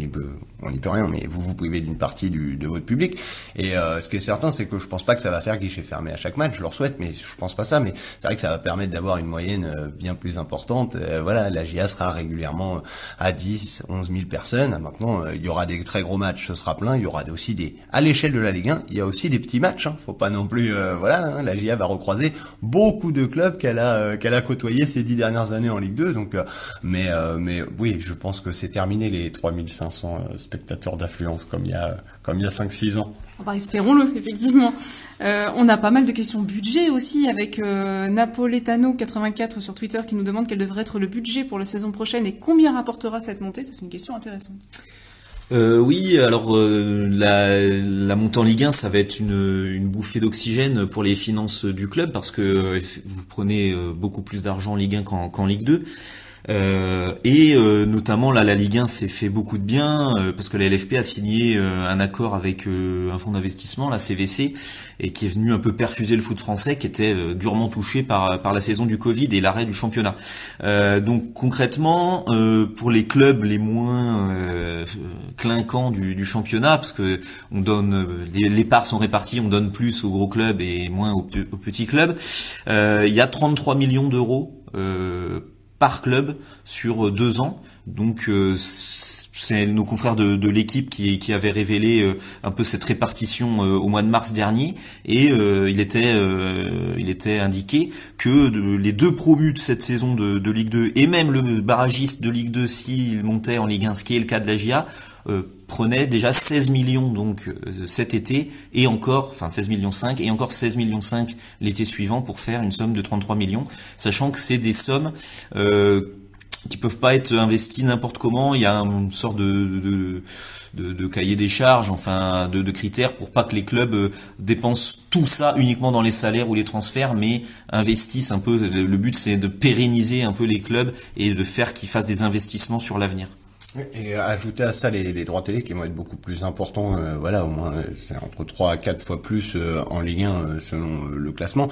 on n'y peut rien, mais vous vous privez d'une partie du, de votre public. Et euh, ce qui est certain, c'est que je pense pas que ça va faire guichet fermé à chaque match. Je leur souhaite, mais je pense pas ça. Mais c'est vrai que ça va permettre d'avoir une moyenne euh, bien plus importante. Euh, voilà, la GIA sera régulièrement à 10, 11 000 personnes. Maintenant, il y aura des très gros matchs, ce sera plein. Il y aura aussi des, à l'échelle de la Ligue 1, il y a aussi des petits matchs. Hein. Faut pas non plus, voilà, hein, la GIA va recroiser beaucoup de clubs qu'elle a, qu'elle a côtoyés ces dix dernières années en Ligue 2. Donc, mais, mais oui, je pense que c'est terminé les 3500 spectateurs d'affluence comme il y a, comme il y a 5-6 ans. Bah, espérons-le, effectivement. Euh, on a pas mal de questions budget aussi, avec euh, Napoletano84 sur Twitter qui nous demande quel devrait être le budget pour la saison prochaine et combien rapportera cette montée. Ça, c'est une question intéressante. Euh, oui, alors euh, la, la, montée en Ligue 1, ça va être une, une bouffée d'oxygène pour les finances du club parce que vous prenez beaucoup plus d'argent en Ligue 1 qu'en Ligue 2. Euh, et euh, notamment là, la Ligue 1 s'est fait beaucoup de bien euh, parce que la LFP a signé un accord avec un fonds d'investissement, la CVC, et qui est venu un peu perfuser le foot français, qui était durement touché par par la saison du Covid et l'arrêt du championnat. donc concrètement, pour les clubs les moins clinquants du, du, championnat, parce que on donne les, les, parts sont réparties, on donne plus aux gros clubs et moins aux, aux petits clubs. il y a 33 millions d'euros par club sur euh, deux ans. Donc euh, c'est nos confrères de, l'équipe qui, qui avaient révélé euh, un peu cette répartition au mois de mars dernier et il était il était indiqué que les deux promus de cette saison de, de, Ligue 2 et même le barragiste de Ligue 2 s'il montait en Ligue 1 ce qui est le cas de la GIA prenait déjà 16 millions donc euh, cet été et encore enfin 16 millions 5 et encore 16 millions 5 l'été suivant pour faire une somme de 33 millions sachant que c'est des sommes euh, qui peuvent pas être investies n'importe comment. Il y a une sorte de, de, cahier des charges enfin de, de, critères pour pas que les clubs euh, dépensent tout ça uniquement dans les salaires ou les transferts mais investissent un peu. Le but c'est de pérenniser un peu les clubs et de faire qu'ils fassent des investissements sur l'avenir et ajouter à ça les, les, droits télé qui vont être beaucoup plus importants, euh, voilà, au moins c'est entre 3 à 4 fois plus euh, en Ligue 1 euh, selon le classement.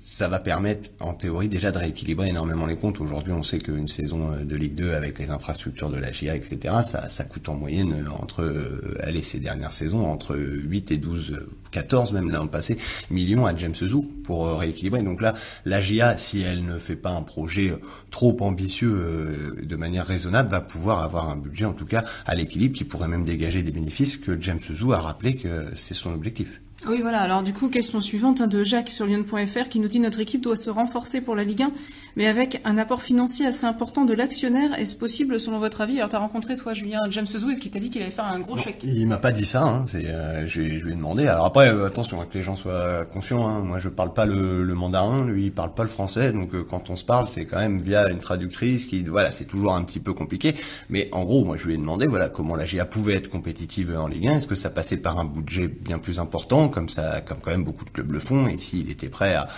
ça va permettre en théorie déjà de rééquilibrer énormément les comptes. Aujourd'hui on sait qu'une saison de Ligue 2 avec les infrastructures de la GIA, etc., ça, ça coûte en moyenne entre, allez, ces dernières saisons, entre 8 et 12 14 même l'an passé millions à James Zou pour euh, rééquilibrer. Donc là, la GIA, si elle ne fait pas un projet euh, trop ambitieux euh, de manière raisonnable, va pouvoir avoir un budget en tout cas à l'équilibre qui pourrait même dégager des bénéfices que James Zou a rappelé que c'est son objectif. Oui, voilà. Alors du coup, question suivante hein, de Jacques sur Lyon.fr qui nous dit notre équipe doit se renforcer pour la Ligue 1, mais avec un apport financier assez important de l'actionnaire. Est-ce possible selon votre avis Alors tu as rencontré toi Julien James Zou, est-ce qu'il t'a dit qu'il allait faire un gros chèque? Il m'a pas dit ça. Hein. C'est, euh, je, lui ai demandé. Alors après, euh, attention hein, que les gens soient conscients. Hein. Moi, je parle pas le, le, mandarin, lui, il parle pas le français. Donc euh, quand on se parle, c'est quand même via une traductrice qui, voilà, c'est toujours un petit peu compliqué. Mais en gros, moi, je lui ai demandé, voilà, comment la GIA pouvait être compétitive en Ligue 1. Est-ce que ça passait par un budget bien plus important comme ça, comme quand même beaucoup de clubs le font. Et s'il était prêt à,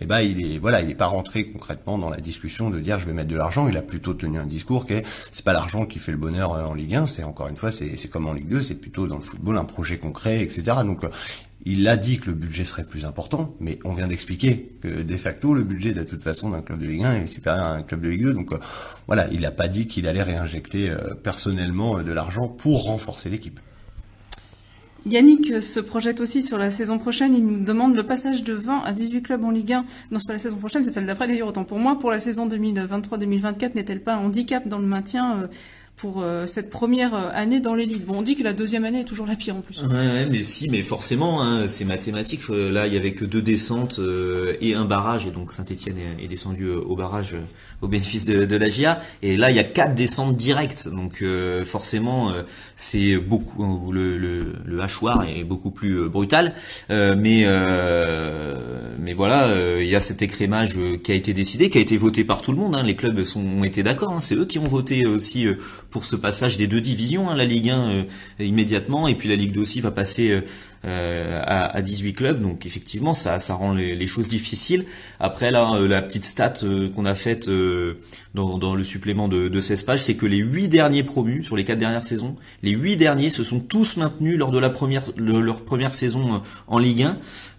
eh ben, il est, voilà, il est pas rentré concrètement dans la discussion de dire je vais mettre de l'argent. Il a plutôt tenu un discours qui est, c'est pas l'argent qui fait le bonheur en Ligue 1. C'est encore une fois, c'est, comme en Ligue 2, c'est plutôt dans le football un projet concret, etc. Donc il a dit que le budget serait plus important, mais on vient d'expliquer que de facto le budget de toute façon d'un club de Ligue 1 est supérieur à un club de Ligue 2. Donc euh, voilà, il n'a pas dit qu'il allait réinjecter euh, personnellement euh, de l'argent pour renforcer l'équipe. Yannick se projette aussi sur la saison prochaine. Il nous demande le passage de 20 à 18 clubs en Ligue 1. Non, c'est pas la saison prochaine, c'est celle d'après d'ailleurs. Autant pour moi, pour la saison 2023-2024, n'est-elle pas un handicap dans le maintien pour euh, cette première euh, année dans l'élite. Bon, on dit que la deuxième année est toujours la pire en plus. Ouais, mais si, mais forcément, hein, c'est mathématique. Là, il y avait que deux descentes euh, et un barrage, et donc Saint-Etienne est, descendu au barrage au bénéfice de, de la GIA. Et là, il y a quatre descentes directes, donc forcément, c'est beaucoup le, le, le, hachoir est beaucoup plus brutal. mais mais voilà, il y a cet écrémage qui a été décidé, qui a été voté par tout le monde. Hein. Les clubs sont, ont été d'accord. Hein. C'est eux qui ont voté aussi pour ce passage des deux divisions, hein, la Ligue 1 euh, immédiatement, et puis la Ligue 2 aussi va passer euh, euh, à, à, 18 clubs, donc effectivement ça, ça rend les, choses difficiles. Après là, la petite stat qu'on a faite dans, dans, le supplément de, de 16 pages, c'est que les 8 derniers promus sur les 4 dernières saisons, les 8 derniers se sont tous maintenus lors de la première leur première saison en Ligue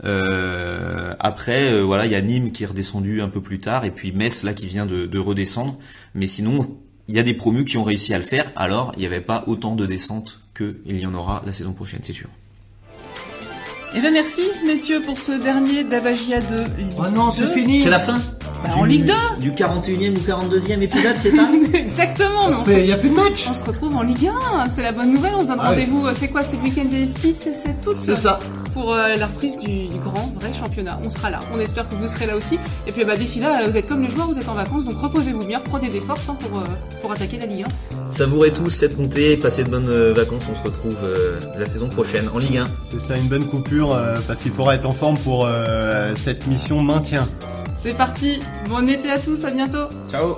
1. après, voilà, il y a Nîmes qui est redescendu un peu plus tard, et puis Metz là qui vient de, de redescendre. Mais sinon, il y a des promus qui ont réussi à le faire, alors il n'y avait pas autant de descentes qu'il y en aura la saison prochaine, c'est sûr. Eh bien merci messieurs pour ce dernier Dabagia de Ligue Oh non, c'est fini. C'est la fin bah, En Ligue 2 Du 41e ou 42e épisode, c'est ça Exactement Il n'y a plus de match. On se retrouve en Ligue 1, c'est la bonne nouvelle, on se donne ah rendez-vous, c'est quoi, c'est le week-end des 6 et 7 août C'est ça pour euh, la reprise du, grand vrai championnat. On sera là. On espère que vous serez là aussi. Et puis bah, d'ici là, vous êtes comme les joueurs, vous êtes en vacances, donc reposez-vous bien, prenez des forces hein, pour, euh, pour attaquer la Ligue 1. Savourez tous cette montée, passez de bonnes euh, vacances. On se retrouve la saison prochaine en Ligue 1. C'est ça, une bonne coupure parce qu'il faudra être en forme pour cette mission maintien. C'est parti. Bon été à tous. À bientôt. Ciao.